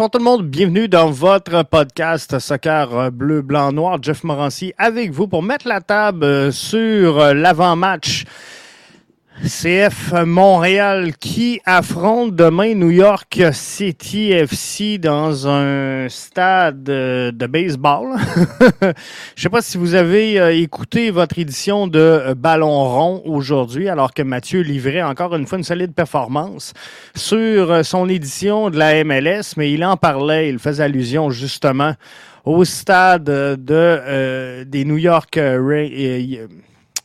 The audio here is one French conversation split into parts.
Bonsoir tout le monde, bienvenue dans votre podcast Soccer Bleu, Blanc, Noir. Jeff Morancy avec vous pour mettre la table sur l'avant-match CF Montréal qui affronte demain New York City FC dans un stade de baseball. Je sais pas si vous avez euh, écouté votre édition de Ballon rond aujourd'hui alors que Mathieu livrait encore une fois une solide performance sur son édition de la MLS, mais il en parlait, il faisait allusion justement au stade de euh, des euh,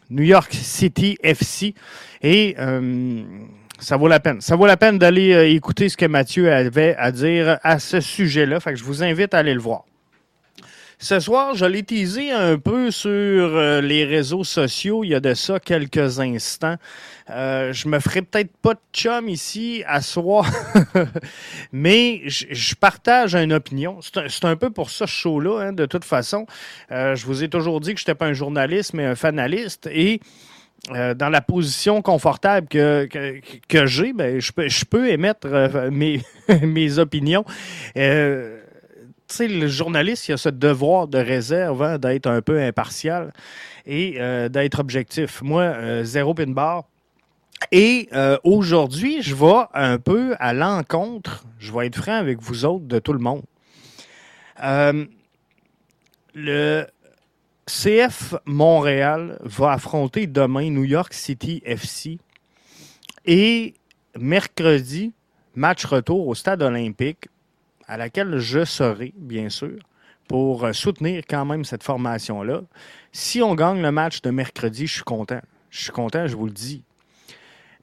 New York City FC et euh, ça vaut la peine. Ça vaut la peine d'aller euh, écouter ce que Mathieu avait à dire à ce sujet-là. Fait que je vous invite à aller le voir. Ce soir, je l'ai teasé un peu sur euh, les réseaux sociaux. Il y a de ça quelques instants. je me ferai peut-être pas de chum ici à soir, mais je, partage une opinion. C'est un, peu pour ça ce show-là, hein, de toute façon. je vous ai toujours dit que je n'étais pas un journaliste, mais un fanaliste. Et euh, dans la position confortable que, que, j'ai, ben, je, peux, je peux émettre euh, mes, mes opinions. Euh, tu sais, le journaliste, il a ce devoir de réserve hein, d'être un peu impartial et d'être objectif. Moi, zéro pin bar. Et aujourd'hui, je vais un peu à l'encontre, je vais être franc avec vous autres, de tout le monde. le, CF Montréal va affronter demain New York City FC. Et mercredi, match retour au stade olympique, à laquelle je serai, bien sûr, pour soutenir quand même cette formation-là. Si on gagne le match de mercredi, je suis content. Je suis content, je vous le dis.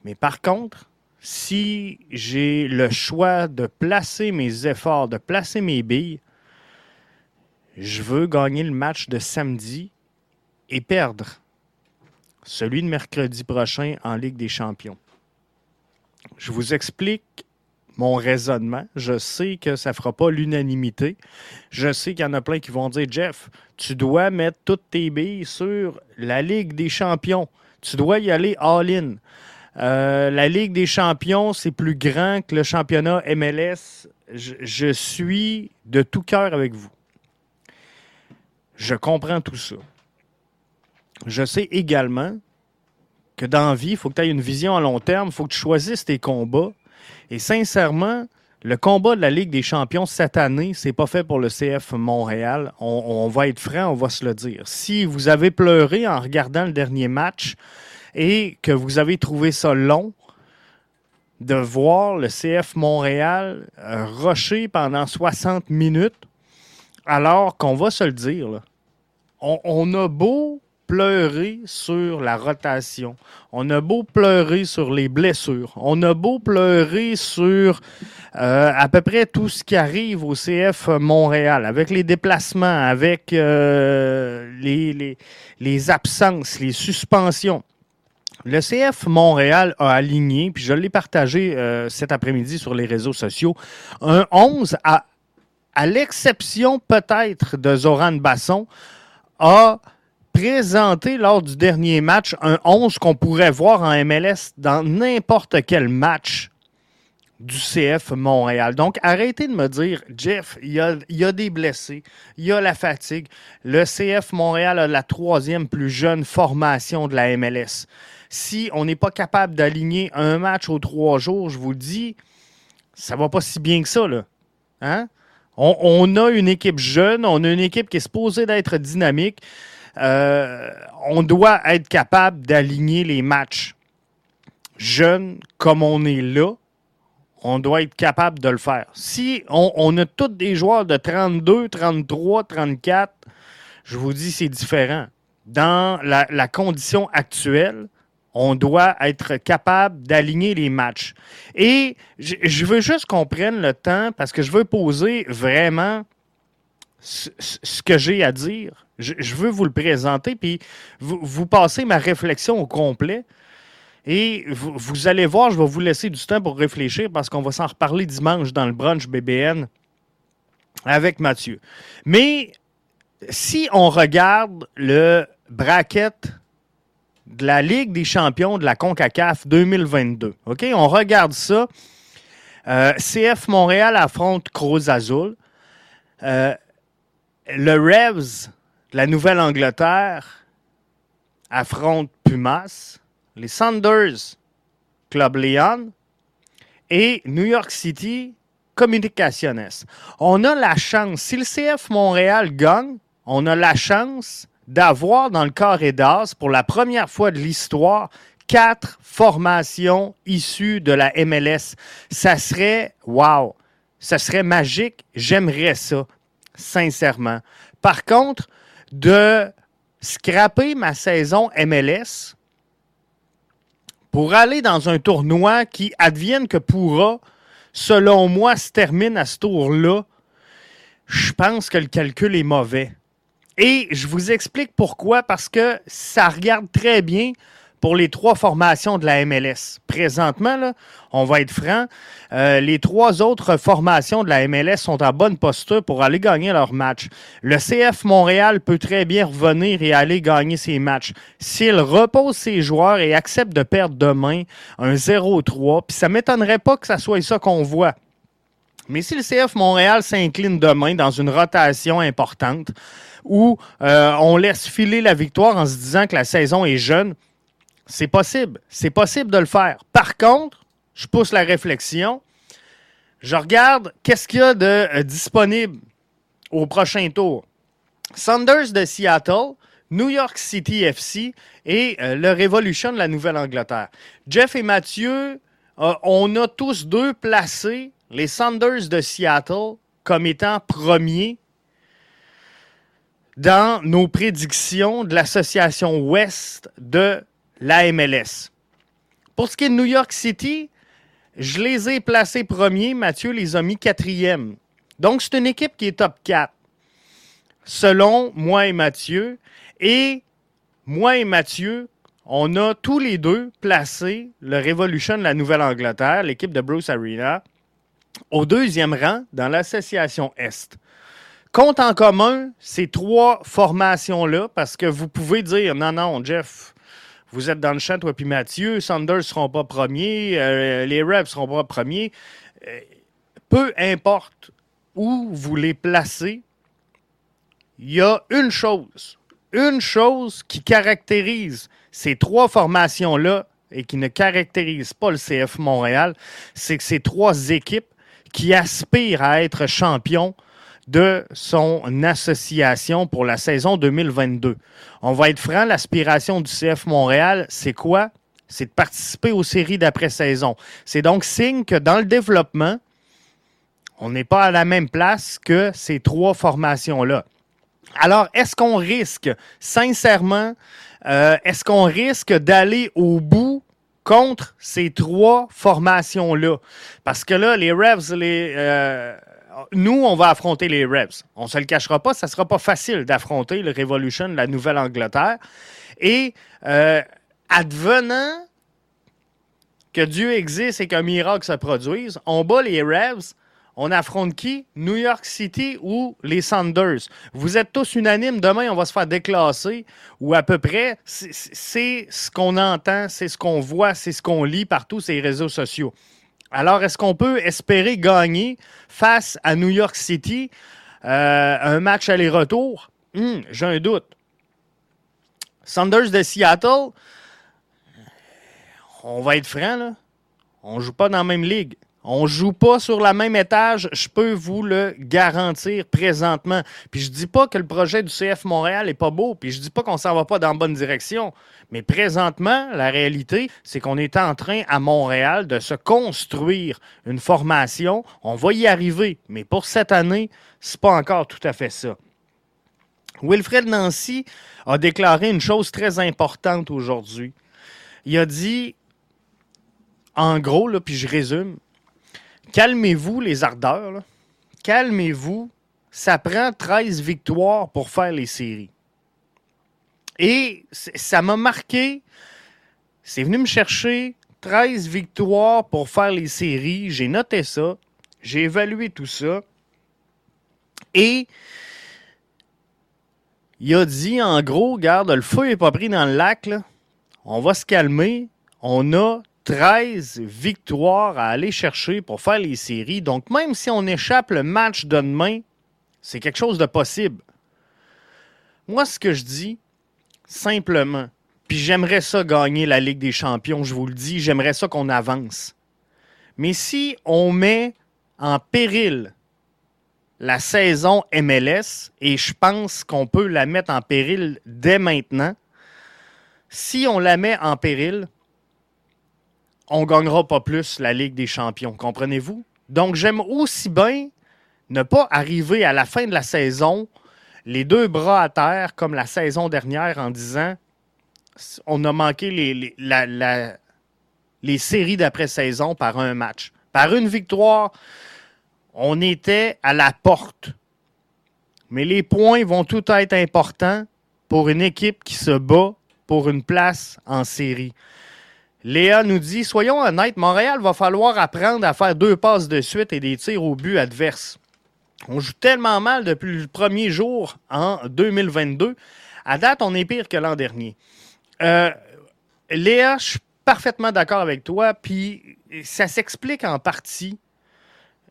Mais par contre, si j'ai le choix de placer mes efforts, de placer mes billes, je veux gagner le match de samedi et perdre celui de mercredi prochain en Ligue des champions. Je vous explique mon raisonnement. Je sais que ça ne fera pas l'unanimité. Je sais qu'il y en a plein qui vont dire Jeff, tu dois mettre toutes tes billes sur la Ligue des champions. Tu dois y aller all-in. Euh, la Ligue des champions, c'est plus grand que le championnat MLS. je suis de tout cœur avec vous. Je comprends tout ça. Je sais également que dans la vie, il faut que tu aies une vision à long terme, il faut que tu choisisses tes combats. Et sincèrement, le combat de la Ligue des champions cette année, c'est pas fait pour le CF Montréal. On, va être franc, on va se le dire. Si vous avez pleuré en regardant le dernier match et que vous avez trouvé ça long, de voir le CF Montréal euh, rusher pendant 60 minutes, alors qu'on va se le dire, on, a beau pleurer sur la rotation, on a beau pleurer sur les blessures, on a beau pleurer sur euh, à peu près tout ce qui arrive au CF Montréal, avec les déplacements, avec euh, les, absences, les suspensions. Le CF Montréal a aligné, puis je l'ai partagé euh, cet après-midi sur les réseaux sociaux, un 11 à à l'exception peut-être de Zoran Basson, a présenté lors du dernier match un 11 qu'on pourrait voir en MLS dans n'importe quel match du CF Montréal. Donc, arrêtez de me dire, Jeff, il y a, y a, des blessés, il y a la fatigue. Le CF Montréal a la troisième plus jeune formation de la MLS. Si on n'est pas capable d'aligner un match aux trois jours, je vous le dis, ça va pas si bien que ça, là. Hein? On, a une équipe jeune, on a une équipe qui est supposée d'être dynamique. Euh, on doit être capable d'aligner les matchs. Jeunes, comme on est là, on doit être capable de le faire. Si on, a tous des joueurs de 32, 33, 34, je vous dis, c'est différent. Dans la condition actuelle, on doit être capable d'aligner les matchs. Et je veux juste qu'on prenne le temps parce que je veux poser vraiment ce que j'ai à dire. Je veux vous le présenter, puis vous, passez ma réflexion au complet. Et vous, allez voir, je vais vous laisser du temps pour réfléchir parce qu'on va s'en reparler dimanche dans le brunch BBN avec Mathieu. Mais si on regarde le bracket de la Ligue des champions de la CONCACAF 2022. OK? On regarde ça. Euh, CF Montréal affronte Cruz Azul. Euh, le Revs de la Nouvelle-Angleterre affronte Pumas. Les Sanders, Club Leon. Et New York City, Communicaciones. On a la chance, si le CF Montréal gagne, on a la chance d'avoir dans le carré d'as, pour la première fois de l'histoire, quatre formations issues de la MLS. Ça serait, wow, ça serait magique. J'aimerais ça, sincèrement. Par contre, de scraper ma saison MLS pour aller dans un tournoi qui advienne que pourra, selon moi, se termine à ce tour-là, je pense que le calcul est mauvais. Et je vous explique pourquoi, parce que ça regarde très bien pour les trois formations de la MLS. Présentement, là, on va être franc, euh, les trois autres formations de la MLS sont en bonne posture pour aller gagner leur match. Le CF Montréal peut très bien revenir et aller gagner ses matchs. S'il repose ses joueurs et accepte de perdre demain un 0-3, puis ça m'étonnerait pas que ça soit ça qu'on voit. Mais si le CF Montréal s'incline demain dans une rotation importante où euh, on laisse filer la victoire en se disant que la saison est jeune, c'est possible. C'est possible de le faire. Par contre, je pousse la réflexion. Je regarde qu'est-ce qu'il y a de euh, disponible au prochain tour. Saunders de Seattle, New York City FC et euh, le Revolution de la Nouvelle-Angleterre. Jeff et Mathieu, on a tous deux placé les Saunders de Seattle comme étant premiers dans nos prédictions de l'association Ouest de la MLS. Pour ce qui est de New York City, je les ai placés premiers. Mathieu les a mis quatrième. Donc, c'est une équipe qui est top 4, selon moi et Mathieu. Et moi et Mathieu, on a tous les deux placé le Revolution de la Nouvelle-Angleterre, l'équipe de Bruce Arena, au deuxième rang dans l'association Est. Compte en commun ces trois formations-là, parce que vous pouvez dire non, non, Jeff, vous êtes dans le champ, toi puis Mathieu, Sanders ne seront pas premiers, euh, les Rebs ne seront pas premiers. Euh, peu importe où vous les placez, il y a une chose, une chose qui caractérise ces trois formations-là et qui ne caractérise pas le CF Montréal, c'est que ces trois équipes qui aspirent à être champions de son association pour la saison 2022. On va être franc, l'aspiration du CF Montréal, c'est quoi? C'est de participer aux séries d'après-saison. C'est donc signe que dans le développement, on n'est pas à la même place que ces trois formations-là. Alors, est-ce qu'on risque, sincèrement, euh, est-ce qu'on risque d'aller au bout contre ces trois formations-là? Parce que là, les Revs, les, euh, nous, on va affronter les Rebs. On ne se le cachera pas, ça ne sera pas facile d'affronter le Revolution la Nouvelle-Angleterre. Et euh, advenant que Dieu existe et qu'un miracle se produise, on bat les Rebs. On affronte qui? New York City ou les Sanders. Vous êtes tous unanimes. Demain, on va se faire déclasser ou à peu près. C'est ce qu'on entend, c'est ce qu'on voit, c'est ce qu'on lit partout les réseaux sociaux. Alors, est-ce qu'on peut espérer gagner face à New York City euh, un match aller-retour? Hmm, j'ai un doute. Sanders de Seattle, on va être franc, là. On ne joue pas dans la même ligue. On joue pas sur la même étage, je peux vous le garantir présentement. Puis je dis pas que le projet du CF Montréal est pas beau, puis je dis pas qu'on s'en va pas dans la bonne direction. Mais présentement, la réalité, c'est qu'on est en train à Montréal de se construire une formation. On va y arriver, mais pour cette année, c'est pas encore tout à fait ça. Wilfred Nancy a déclaré une chose très importante aujourd'hui. Il a dit, en gros, là, puis je résume, calmez-vous les ardeurs. Calmez-vous. Ça prend 13 victoires pour faire les séries. Et ça m'a marqué. C'est venu me chercher 13 victoires pour faire les séries. J'ai noté ça. J'ai évalué tout ça. Et il a dit en gros, garde, le feu n'est pas pris dans le lac. On va se calmer. On a 13 victoires à aller chercher pour faire les séries. Donc, même si on échappe le match de demain, c'est quelque chose de possible. Moi, ce que je dis, simplement, puis j'aimerais ça gagner la Ligue des Champions, je vous le dis, j'aimerais ça qu'on avance. Mais si on met en péril la saison MLS, et je pense qu'on peut la mettre en péril dès maintenant, si on la met en péril, on ne gagnera pas plus la Ligue des champions, comprenez-vous? Donc j'aime aussi bien ne pas arriver à la fin de la saison les deux bras à terre comme la saison dernière en disant on a manqué les, les séries d'après-saison par un match. Par une victoire, on était à la porte. Mais les points vont tout être importants pour une équipe qui se bat pour une place en série. Léa nous dit Soyons honnêtes, Montréal va falloir apprendre à faire deux passes de suite et des tirs au but adverse. On joue tellement mal depuis le premier jour en 2022. À date, on est pire que l'an dernier. Euh, Léa, je suis parfaitement d'accord avec toi, puis ça s'explique en partie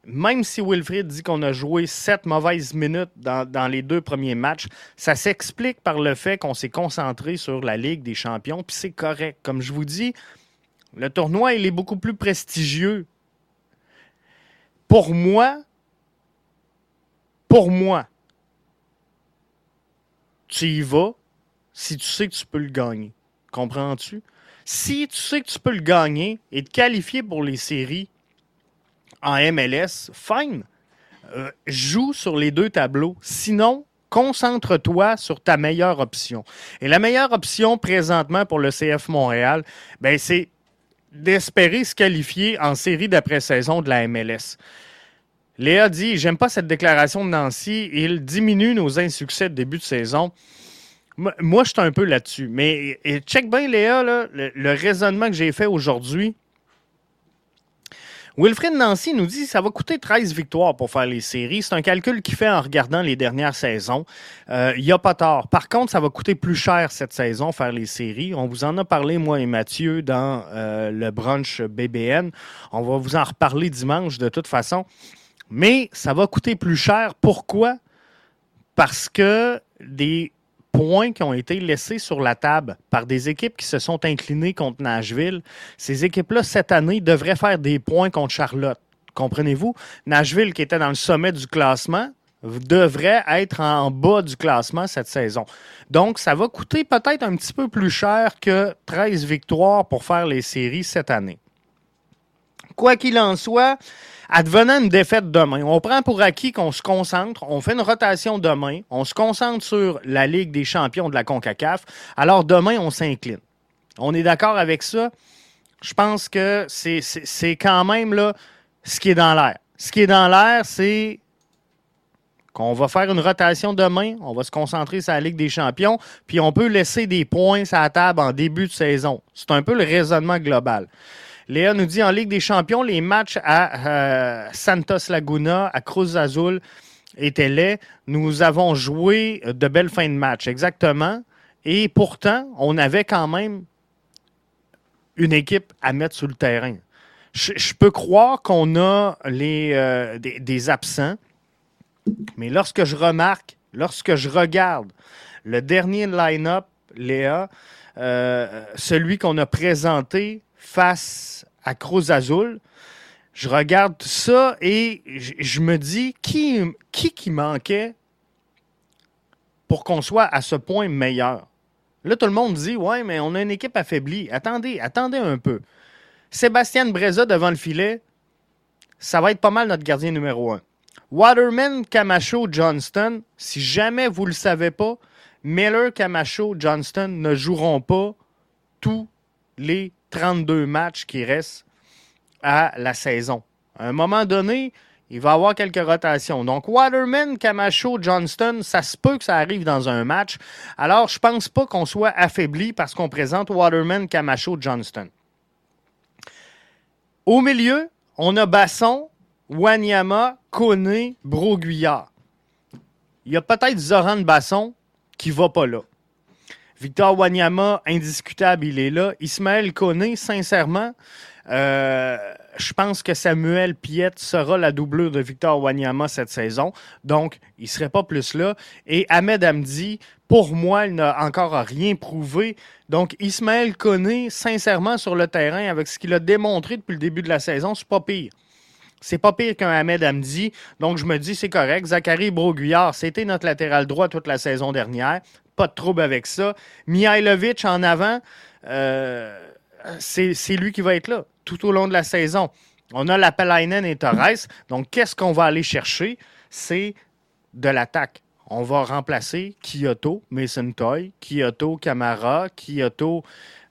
même si Wilfried dit qu'on a joué sept mauvaises minutes dans, les deux premiers matchs, ça s'explique par le fait qu'on s'est concentré sur la Ligue des champions, puis c'est correct. Comme je vous dis, le tournoi, il est beaucoup plus prestigieux. Pour moi, pour moi, tu y vas si tu sais que tu peux le gagner. Comprends-tu? Si tu sais que tu peux le gagner et te qualifier pour les séries, en MLS, fine. Euh, joue sur les deux tableaux. Sinon, concentre-toi sur ta meilleure option. Et la meilleure option présentement pour le CF Montréal, ben, c'est d'espérer se qualifier en série d'après-saison de la MLS. Léa dit J'aime pas cette déclaration de Nancy. Il diminue nos insuccès de début de saison. Moi, je suis un peu là-dessus. Mais check bien, Léa, le, raisonnement que j'ai fait aujourd'hui. Wilfred Nancy nous dit que ça va coûter 13 victoires pour faire les séries. C'est un calcul qu'il fait en regardant les dernières saisons. Euh, il n'y a pas tort. Par contre, ça va coûter plus cher cette saison faire les séries. On vous en a parlé, moi et Mathieu, dans euh, le brunch BBN. On va vous en reparler dimanche de toute façon. Mais ça va coûter plus cher. Pourquoi? Parce que des points qui ont été laissés sur la table par des équipes qui se sont inclinées contre Nashville, ces équipes-là, cette année, devraient faire des points contre Charlotte. Comprenez-vous? Nashville, qui était dans le sommet du classement, devrait être en bas du classement cette saison. Donc, ça va coûter peut-être un petit peu plus cher que 13 victoires pour faire les séries cette année. Quoi qu'il en soit, Advenant une défaite demain, on prend pour acquis qu'on se concentre, on fait une rotation demain, on se concentre sur la Ligue des champions de la CONCACAF. Alors demain, on s'incline. On est d'accord avec ça? Je pense que c'est quand même là, ce qui est dans l'air. Ce qui est dans l'air, c'est qu'on va faire une rotation demain, on va se concentrer sur la Ligue des champions, puis on peut laisser des points à la table en début de saison. C'est un peu le raisonnement global. Léa nous dit en Ligue des Champions, les matchs à euh, Santos Laguna, à Cruz Azul étaient laids. Nous avons joué de belles fins de match, exactement. Et pourtant, on avait quand même une équipe à mettre sur le terrain. Je, peux croire qu'on a les, euh, des, absents, mais lorsque je remarque, lorsque je regarde le dernier line-up, Léa, euh, celui qu'on a présenté face à Cruz Azul, je regarde ça et je, me dis qui, qui qui manquait pour qu'on soit à ce point meilleur. Là, tout le monde dit Ouais, mais on a une équipe affaiblie. Attendez, attendez un peu. Sébastien Breza devant le filet, ça va être pas mal notre gardien numéro un. Waterman, Camacho, Johnston, si jamais vous ne le savez pas, Miller, Camacho, Johnston ne joueront pas tous les 32 matchs qui restent à la saison. À un moment donné, il va y avoir quelques rotations. Donc, Waterman, Camacho, Johnston, ça se peut que ça arrive dans un match. Alors, je ne pense pas qu'on soit affaibli parce qu'on présente Waterman, Camacho, Johnston. Au milieu, on a Basson, Wanyama, Kone, Broguillard. Il y a peut-être Zoran Basson qui ne va pas là. Victor Wanyama, indiscutable, il est là. Ismaël Koné, sincèrement, euh, je pense que Samuel Piette sera la doublure de Victor Wanyama cette saison. Donc, il ne serait pas plus là. Et Ahmed Hamdi, pour moi, il n'a encore rien prouvé. Donc, Ismaël Koné, sincèrement, sur le terrain, avec ce qu'il a démontré depuis le début de la saison, c'est pas pire. C'est pas pire qu'un Ahmed Hamdi. Donc, je me dis, c'est correct. Zachary Broguillard, c'était notre latéral droit toute la saison dernière. Pas de trouble avec ça. Mihailovic en avant, euh, c'est lui qui va être là tout au long de la saison. On a la Pelainen et Torres. Donc, qu'est-ce qu'on va aller chercher? C'est de l'attaque. On va remplacer Kyoto, Mason Toy, Kyoto, Camara, Kyoto,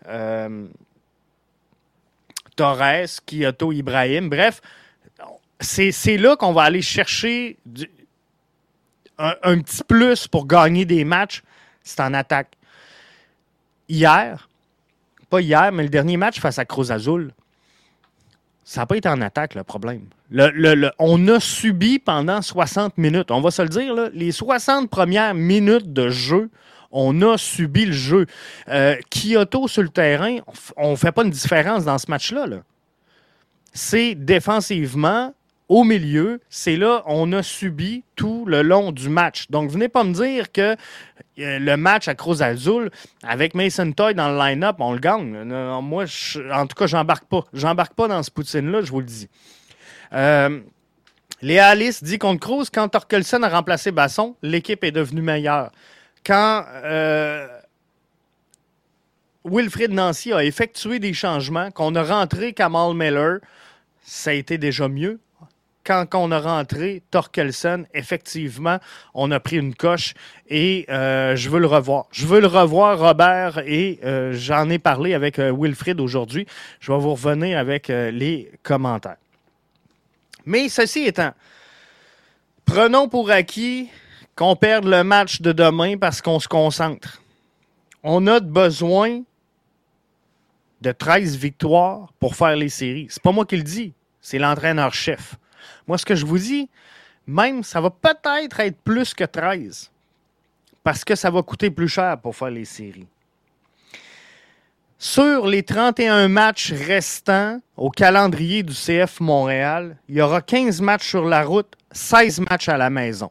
euh, Torres, Kyoto, Ibrahim. Bref, c'est là qu'on va aller chercher un, petit plus pour gagner des matchs. C'est en attaque. Hier, pas hier, mais le dernier match face à Cruz Azul, ça n'a pas été en attaque, le problème. on a subi pendant 60 minutes. On va se le dire, les 60 premières minutes de jeu, on a subi le jeu. Euh, Kyoto sur le terrain, on ne fait pas une différence dans ce match-là. -là, C'est défensivement, au milieu, c'est là on a subi tout le long du match. Donc, venez pas me dire que euh, le match à Cruz Azul, avec Mason Toy dans le line-up, on le gagne. Moi, en tout cas, j'embarque pas. J'embarque pas dans ce poutine-là, je vous le dis. Euh, Alice dit contre Cruz, quand Torkelson a remplacé Basson, l'équipe est devenue meilleure. Quand euh, Wilfrid Nancy a effectué des changements, qu'on a rentré Kamal Miller, ça a été déjà mieux quand, on a rentré Torkelson, effectivement, on a pris une coche et euh, je veux le revoir. Je veux le revoir, Robert, et euh, j'en ai parlé avec euh, Wilfrid aujourd'hui. Je vais vous revenir avec les commentaires. Mais ceci étant, prenons pour acquis qu'on perde le match de demain parce qu'on se concentre. On a besoin de 13 victoires pour faire les séries. C'est pas moi qui le dis, c'est l'entraîneur-chef. Moi, ce que je vous dis, même, ça va peut-être être plus que 13 parce que ça va coûter plus cher pour faire les séries. Sur les 31 matchs restants au calendrier du CF Montréal, il y aura 15 matchs sur la route, 16 matchs à la maison.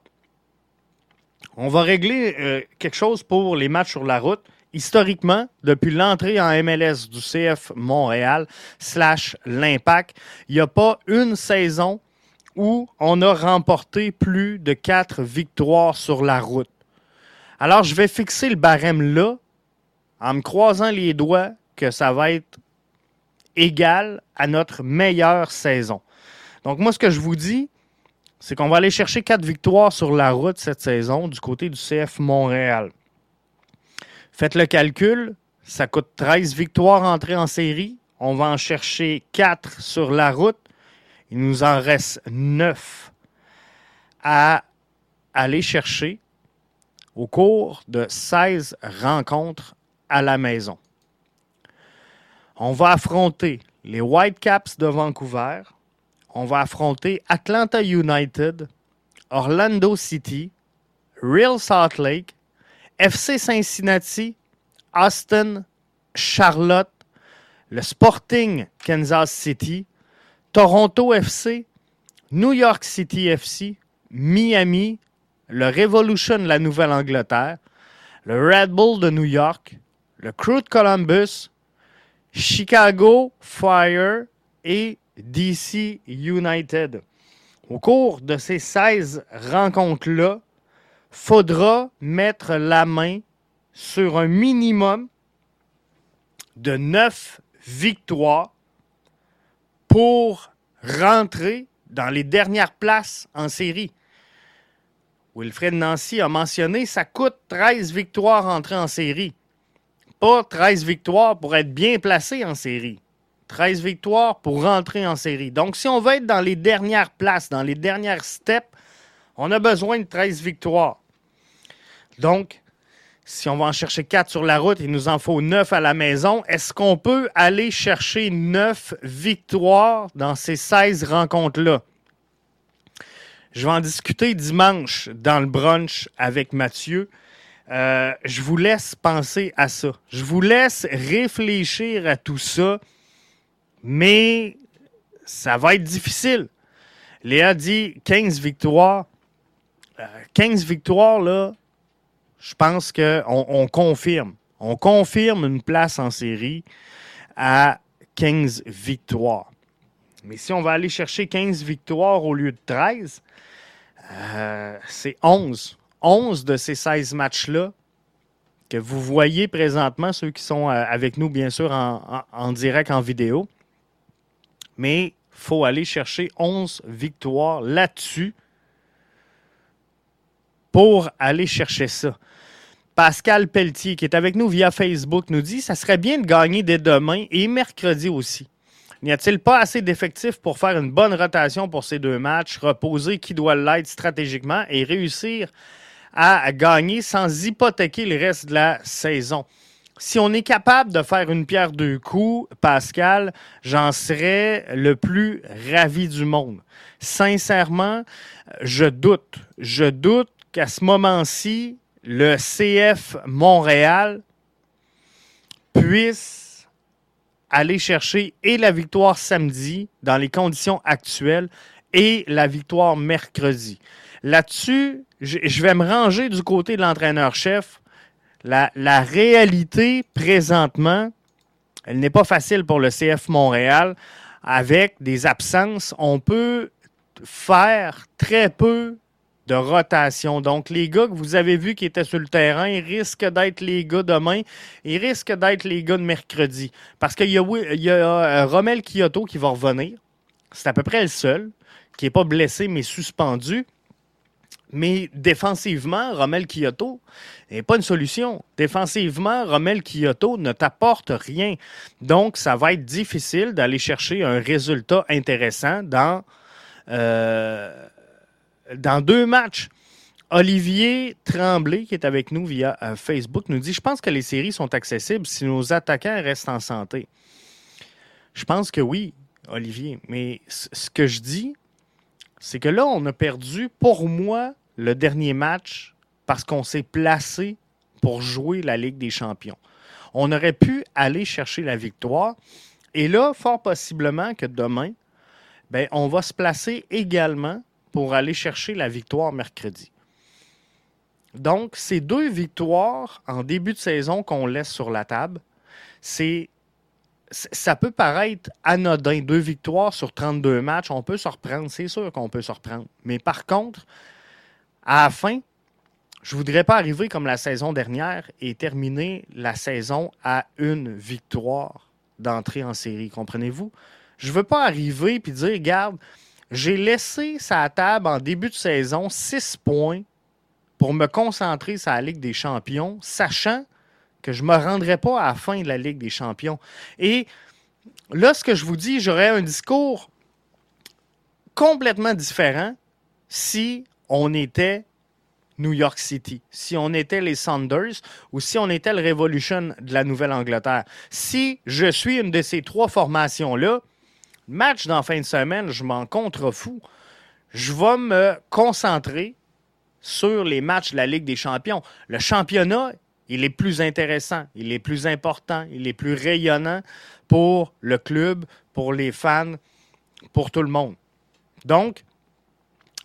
On va régler euh, quelque chose pour les matchs sur la route. Historiquement, depuis l'entrée en MLS du CF Montréal slash l'Impact, il n'y a pas une saison où on a remporté plus de quatre victoires sur la route. Alors, je vais fixer le barème là, en me croisant les doigts que ça va être égal à notre meilleure saison. Donc, moi, ce que je vous dis, c'est qu'on va aller chercher quatre victoires sur la route cette saison du côté du CF Montréal. Faites le calcul, ça coûte 13 victoires entrées en série. On va en chercher 4 sur la route. Il nous en reste neuf à aller chercher au cours de 16 rencontres à la maison. On va affronter les Whitecaps de Vancouver. On va affronter Atlanta United, Orlando City, Real Salt Lake, FC Cincinnati, Austin, Charlotte, le Sporting Kansas City, Toronto FC, New York City FC, Miami, le Revolution de la Nouvelle-Angleterre, le Red Bull de New York, le Crew de Columbus, Chicago Fire et DC United. Au cours de ces 16 rencontres-là, faudra mettre la main sur un minimum de 9 victoires pour rentrer dans les dernières places en série. Wilfred Nancy a mentionné ça coûte 13 victoires entrer en série. Pas 13 victoires pour être bien placé en série. 13 victoires pour rentrer en série. Donc, si on veut être dans les dernières places, dans les dernières steps, on a besoin de 13 victoires. Donc, si on va en chercher quatre sur la route, il nous en faut neuf à la maison. Est-ce qu'on peut aller chercher neuf victoires dans ces 16 rencontres-là? Je vais en discuter dimanche dans le brunch avec Mathieu. Euh, je vous laisse penser à ça. Je vous laisse réfléchir à tout ça, mais ça va être difficile. Léa dit 15 victoires. 15 euh, victoires, là, je pense qu'on on confirme. On confirme une place en série à 15 victoires. Mais si on va aller chercher 15 victoires au lieu de 13, euh, c'est 11. 11 de ces 16 matchs-là que vous voyez présentement, ceux qui sont euh, avec nous, bien sûr, en, direct, en vidéo. Mais il faut aller chercher 11 victoires là-dessus pour aller chercher ça. Pascal Pelletier, qui est avec nous via Facebook, nous dit ça serait bien de gagner dès demain et mercredi aussi. N'y a-t-il pas assez d'effectifs pour faire une bonne rotation pour ces deux matchs, reposer qui doit l'être stratégiquement et réussir à gagner sans hypothéquer le reste de la saison? Si on est capable de faire une pierre deux coups, Pascal, j'en serais le plus ravi du monde. Sincèrement, je doute. Je doute qu'à ce moment-ci, le CF Montréal puisse aller chercher et la victoire samedi dans les conditions actuelles et la victoire mercredi. Là-dessus, je vais me ranger du côté de l'entraîneur-chef. La, réalité présentement, elle n'est pas facile pour le CF Montréal. Avec des absences, on peut faire très peu de rotation. Donc, les gars que vous avez vus qui étaient sur le terrain, ils risquent d'être les gars demain. Ils risquent d'être les gars de mercredi. Parce qu'il y a, euh, Romel Kyoto qui va revenir. C'est à peu près le seul qui n'est pas blessé mais suspendu. Mais défensivement, Romel Kyoto n'est pas une solution. Défensivement, Romel Kyoto ne t'apporte rien. Donc, ça va être difficile d'aller chercher un résultat intéressant dans, euh, dans deux matchs. Olivier Tremblay, qui est avec nous via euh, Facebook, nous dit Je pense que les séries sont accessibles si nos attaquants restent en santé. Je pense que oui, Olivier. Mais ce que je dis, c'est que là, on a perdu, pour moi, le dernier match parce qu'on s'est placé pour jouer la Ligue des champions. On aurait pu aller chercher la victoire. Et là, fort possiblement que demain, ben, on va se placer également pour aller chercher la victoire mercredi. Donc, ces deux victoires en début de saison qu'on laisse sur la table, c'est ça peut paraître anodin, deux victoires sur 32 matchs, on peut se reprendre, c'est sûr qu'on peut se reprendre. Mais par contre, à la fin, je ne voudrais pas arriver comme la saison dernière et terminer la saison à une victoire d'entrée en série, comprenez-vous? Je ne veux pas arriver et dire, regarde, j'ai laissé sa table en début de saison 6 points pour me concentrer sur la Ligue des champions, sachant que je ne me rendrai pas à la fin de la Ligue des champions. Et là, ce que je vous dis, j'aurais un discours complètement différent si on était New York City, si on était les Saunders ou si on était le Revolution de la Nouvelle-Angleterre. Si je suis une de ces trois formations-là, match dans fin de semaine, je m'en contrefous. Je vais me concentrer sur les matchs de la Ligue des champions. Le championnat, il est plus intéressant, il est plus important, il est plus rayonnant pour le club, pour les fans, pour tout le monde. Donc,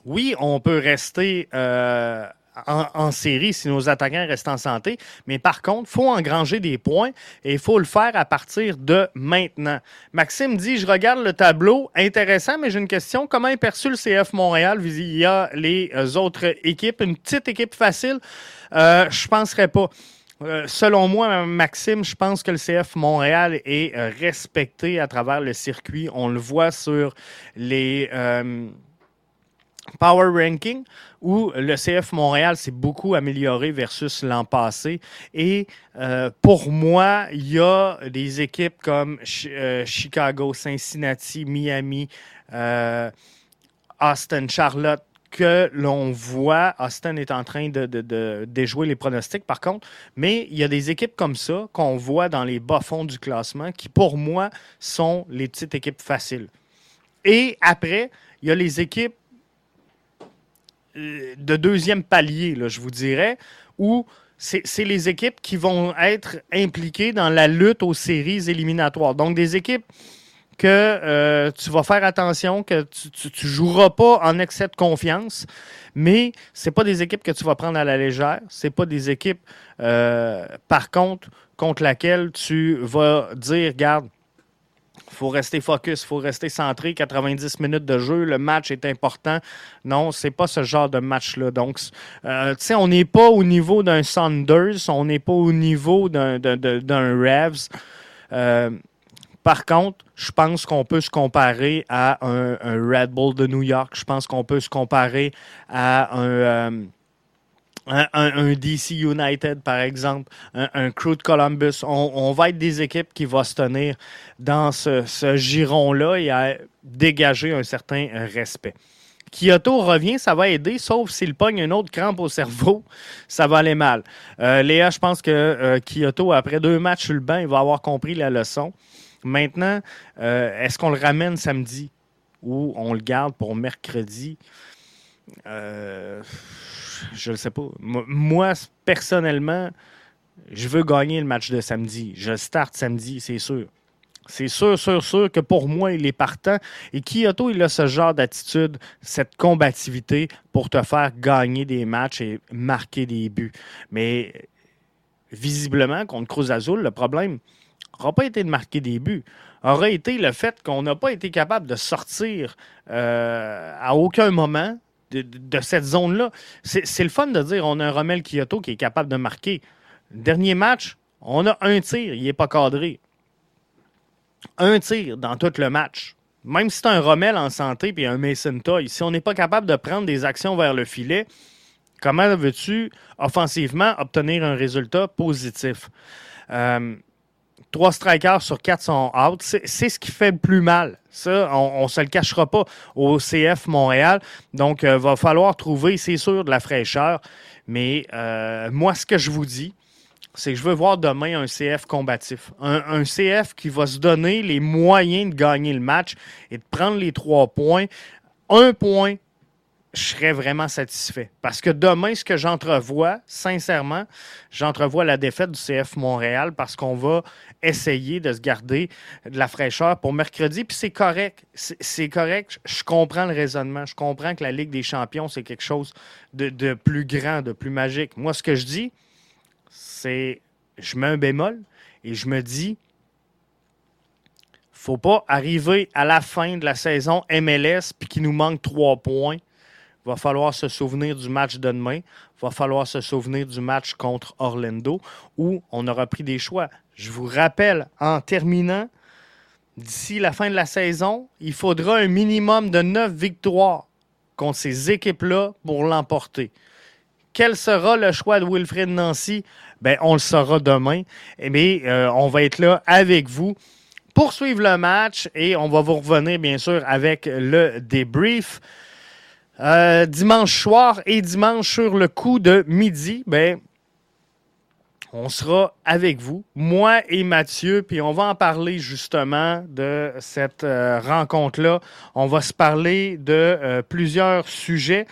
oui, on peut rester euh, en, série si nos attaquants restent en santé. Mais par contre, il faut engranger des points et il faut le faire à partir de maintenant. Maxime dit Je regarde le tableau, intéressant, mais j'ai une question. Comment est perçu le CF Montréal a les euh, autres équipes? Une petite équipe facile? Euh, Je ne penserais pas. Euh, selon moi, Maxime, je pense que le CF Montréal est respecté à travers le circuit. On le voit sur les Power Ranking où le CF Montréal s'est beaucoup amélioré versus l'an passé. Et euh, pour moi, il y a des équipes comme euh, Chicago, Cincinnati, Miami, euh, Austin, Charlotte, que l'on voit. Austin est en train de, déjouer les pronostics, par contre. Mais il y a des équipes comme ça qu'on voit dans les bas-fonds du classement qui, pour moi, sont les petites équipes faciles. Et après, il y a les équipes de deuxième palier, je vous dirais, où c'est les équipes qui vont être impliquées dans la lutte aux séries éliminatoires. Donc, des équipes que euh, tu vas faire attention, que tu ne joueras pas en excès de confiance, mais ce pas des équipes que tu vas prendre à la légère. Ce pas des équipes, euh, par contre, contre laquelle tu vas dire, regarde, il faut rester focus, il faut rester centré. 90 minutes de jeu, le match est important. Non, c'est pas ce genre de match-là. Donc, euh, tu sais, on n'est pas au niveau d'un Saunders, on n'est pas au niveau d'un Revs. Euh, par contre, je pense qu'on peut se comparer à un, Red Bull de New York. Je pense qu'on peut se comparer à un, euh, un, DC United, par exemple, un, Crew de Columbus. On, va être des équipes qui vont se tenir dans ce, giron-là et à dégager un certain respect. Kyoto revient, ça va aider, sauf s'il pogne une autre crampe au cerveau, ça va aller mal. Euh, Léa, je pense que euh, Kyoto, après deux matchs sur il va avoir compris la leçon. Maintenant, euh, est-ce qu'on le ramène samedi ou on le garde pour mercredi? Je ne sais pas. Moi, personnellement, je veux gagner le match de samedi. Je starte samedi, c'est sûr. C'est sûr, sûr, sûr que pour moi, il est partant. Et Kyoto, il a ce genre d'attitude, cette combativité pour te faire gagner des matchs et marquer des buts. Mais visiblement, contre Cruz Azul, le problème n'aura pas été de marquer des buts. Aura été le fait qu'on n'a pas été capable de sortir euh, à aucun moment de, cette zone-là. C'est le fun de dire on a un Rommel Kyoto qui est capable de marquer. Dernier match, on a un tir, il n'est pas cadré. Un tir dans tout le match. Même si c'est un Rommel en santé et un Mason Toy, si on n'est pas capable de prendre des actions vers le filet, comment veux-tu offensivement obtenir un résultat positif? Euh, Trois strikers sur quatre sont out. C'est ce qui fait le plus mal. Ça, on ne se le cachera pas au CF Montréal. Donc, il euh, va falloir trouver, c'est sûr, de la fraîcheur. Mais euh, moi, ce que je vous dis, c'est que je veux voir demain un CF combatif. Un, un, CF qui va se donner les moyens de gagner le match et de prendre les trois points. Un point je serais vraiment satisfait. Parce que demain, ce que j'entrevois, sincèrement, j'entrevois la défaite du CF Montréal parce qu'on va essayer de se garder de la fraîcheur pour mercredi. Puis c'est correct. C'est correct. Je comprends le raisonnement. Je comprends que la Ligue des champions, c'est quelque chose de, plus grand, de plus magique. Moi, ce que je dis, c'est je mets un bémol et je me dis faut pas arriver à la fin de la saison MLS puis qu'il nous manque trois points il va falloir se souvenir du match de demain. Il va falloir se souvenir du match contre Orlando où on aura pris des choix. Je vous rappelle, en terminant, d'ici la fin de la saison, il faudra un minimum de neuf victoires contre ces équipes-là pour l'emporter. Quel sera le choix de Wilfred Nancy? Ben, on le saura demain. Mais euh, on va être là avec vous pour suivre le match et on va vous revenir, bien sûr, avec le débrief. Euh, dimanche soir et dimanche sur le coup de midi, ben, on sera avec vous, moi et Mathieu, puis on va en parler justement de cette euh, rencontre-là. On va se parler de euh, plusieurs sujets.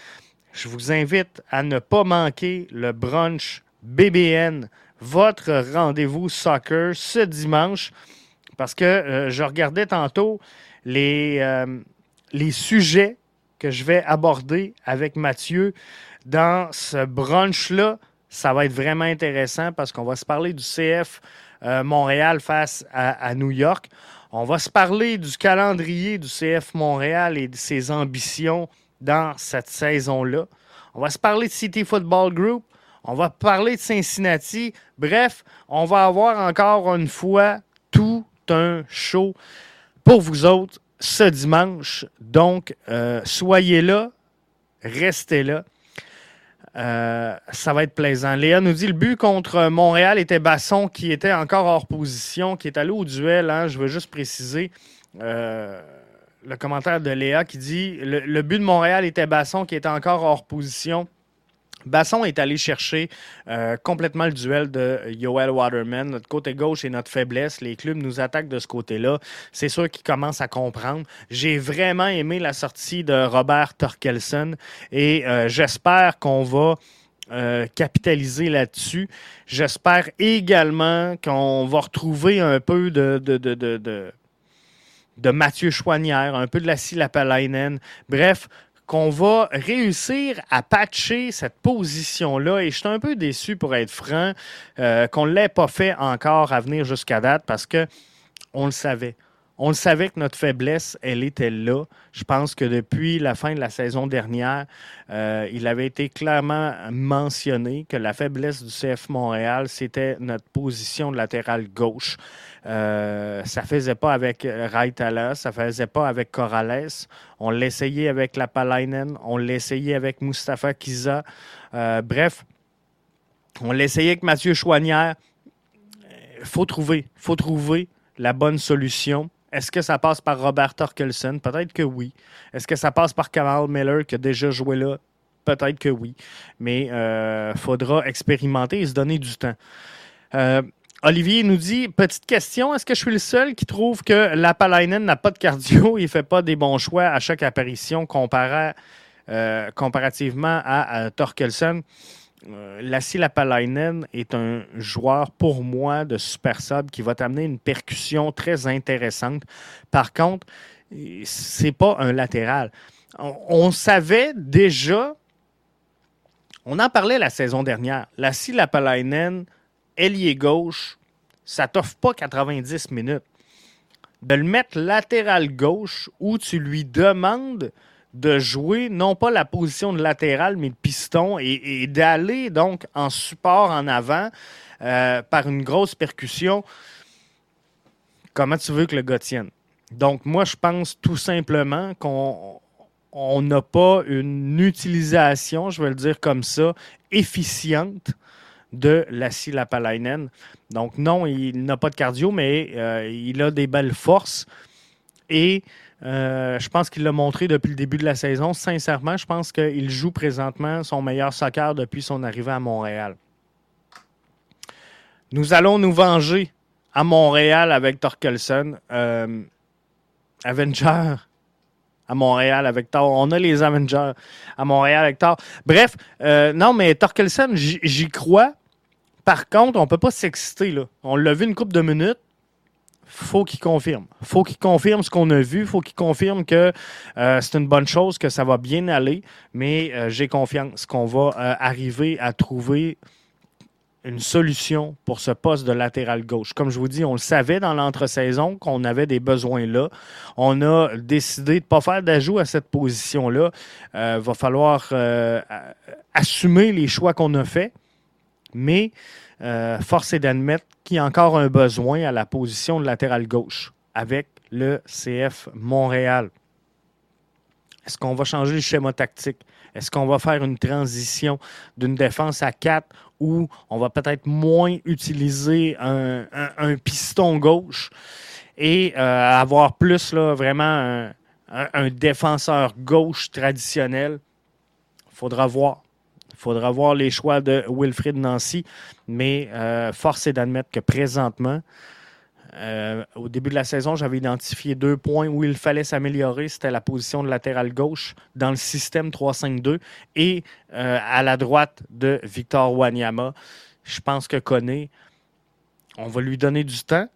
Je vous invite à ne pas manquer le brunch BBN, votre rendez-vous soccer ce dimanche, parce que je regardais tantôt les, les sujets que je vais aborder avec Mathieu dans ce brunch-là. Ça va être vraiment intéressant parce qu'on va se parler du CF euh, Montréal face à, New York. On va se parler du calendrier du CF Montréal et de ses ambitions dans cette saison-là. On va se parler de City Football Group. On va parler de Cincinnati. Bref, on va avoir encore une fois tout un show pour vous autres ce dimanche. Donc, euh, soyez là, restez là. Euh, ça va être plaisant. Léa nous dit le but contre Montréal était Basson qui était encore hors position, qui est allé au duel. Hein. je veux juste préciser euh, le commentaire de Léa qui dit le, le, but de Montréal était Basson qui était encore hors position. Basson est allé chercher euh, complètement le duel de Yoel Waterman. Notre côté gauche est notre faiblesse. Les clubs nous attaquent de ce côté-là. C'est sûr qu'ils commencent à comprendre. J'ai vraiment aimé la sortie de Robert Torkelson et euh, j'espère qu'on va euh, capitaliser là-dessus. J'espère également qu'on va retrouver un peu de, de, de, de, de Mathieu Chouanière, un peu de la Lapalainen. Bref, qu'on va réussir à patcher cette position-là. Et je suis un peu déçu, pour être franc, euh, qu'on ne l'ait pas fait encore à venir jusqu'à date parce que on le savait. On savait que notre faiblesse, elle était là. Je pense que depuis la fin de la saison dernière, euh, il avait été clairement mentionné que la faiblesse du CF Montréal, c'était notre position de gauche. Euh, ça faisait pas avec Raitala, ça faisait pas avec Corrales. On l'essayait avec la Palainen, on l'essayait avec Mustapha Kiza. Euh, bref, on l'essayait avec Mathieu Chouanière. Il faut trouver, faut trouver la bonne solution. Est-ce que ça passe par Robert Torkelson? Peut-être que oui. Est-ce que ça passe par Kamal Miller qui a déjà joué là? Peut-être que oui. Mais il euh, faudra expérimenter et se donner du temps. Euh, Olivier nous dit Petite question, est-ce que je suis le seul qui trouve que Lapalainen n'a pas de cardio et ne fait pas des bons choix à chaque apparition euh, comparativement à, à Lassie Lapalainen est un joueur pour moi de super sub qui va t'amener une percussion très intéressante. Par contre, c'est pas un latéral. On, savait déjà, on en parlait la saison dernière. Lassie Lapalainen, ailier gauche, ça t'offre pas 90 minutes. De le mettre latéral gauche où tu lui demandes de jouer non pas la position de latéral, mais de piston et, d'aller donc en support en avant euh, par une grosse percussion. Comment tu veux que le gars? Donc, moi, je pense tout simplement qu'on n'a pas une utilisation, je vais le dire comme ça, efficiente de la Lapalainen. Donc, non, il n'a pas de cardio, mais euh, il a des belles forces. Et euh, je pense qu'il l'a montré depuis le début de la saison. Sincèrement, je pense qu'il joue présentement son meilleur soccer depuis son arrivée à Montréal. Nous allons nous venger à Montréal avec Torkelson. Euh, Avenger à Montréal avec Thor. On a les Avengers à Montréal avec Thor. Bref, euh, non, mais Torkelson, j'y crois. Par contre, on ne peut pas s'exciter. On l'a vu une couple de minutes faut qu'il confirme. faut qu'il confirme ce qu'on a vu. faut qu'il confirme que euh, c'est une bonne chose, que ça va bien aller. Mais euh, j'ai confiance qu'on va euh, arriver à trouver une solution pour ce poste de latéral gauche. Comme je vous dis, on le savait dans l'entre-saison qu'on avait des besoins là. On a décidé de ne pas faire d'ajout à cette position-là. Il va falloir assumer les choix qu'on a faits. Mais euh, force est d'admettre qu'il y a encore un besoin à la position de latéral gauche avec le CF Montréal. Est-ce qu'on va changer le schéma tactique? Est-ce qu'on va faire une transition d'une défense à 4 où on va peut-être moins utiliser un, piston gauche et euh, avoir plus là, vraiment un défenseur gauche traditionnel? Faudra voir. Faudra voir les choix de Wilfrid Nancy, mais euh, force est d'admettre que présentement, euh, au début de la saison, j'avais identifié deux points où il fallait s'améliorer. C'était la position de latéral gauche dans le système 3-5-2 et euh, à la droite de Victor Wanyama. Je pense que Koné, on va lui donner du temps.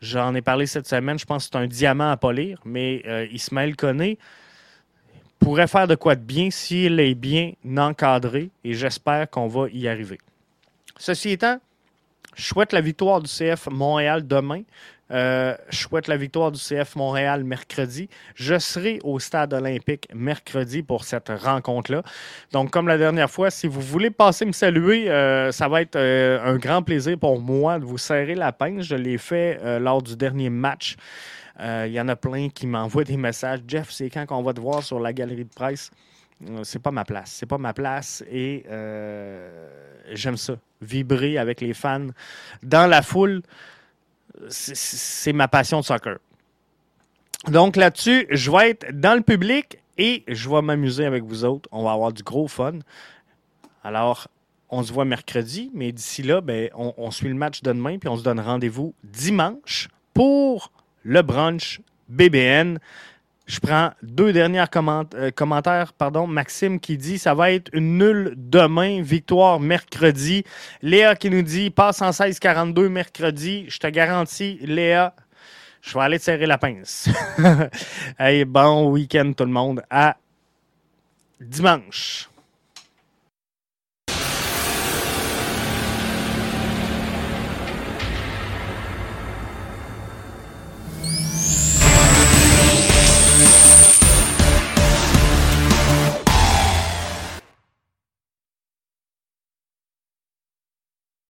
J'en ai parlé cette semaine. Je pense que c'est un diamant à polir, mais Ismaël Koné, pourrait faire de quoi de bien s'il est bien encadré et j'espère qu'on va y arriver. Ceci étant, je souhaite la victoire du CF Montréal demain. Euh, je souhaite la victoire du CF Montréal mercredi. Je serai au stade olympique mercredi pour cette rencontre-là. Donc, comme la dernière fois, si vous voulez passer me saluer, euh, ça va être euh, un grand plaisir pour moi de vous serrer la pince. Je l'ai fait lors du dernier match il euh, y en a plein qui m'envoient des messages. Jeff, c'est quand qu'on va te voir sur la galerie de presse? Euh, c'est pas ma place. C'est pas ma place et euh, j'aime ça. Vibrer avec les fans dans la foule, c'est ma passion de soccer. Donc là-dessus, je vais être dans le public et je vais m'amuser avec vous autres. On va avoir du gros fun. Alors, on se voit mercredi, mais d'ici là, ben, on, on, suit le match de demain, puis on se donne rendez-vous dimanche pour le brunch BBN. Je prends deux derniers euh, commentaires. Pardon. Maxime qui dit ça va être une nulle demain, victoire mercredi. Léa qui nous dit passe en 16-42 mercredi. Je te garantis, Léa, je vais aller te serrer la pince. hey, bon week-end tout le monde. À dimanche.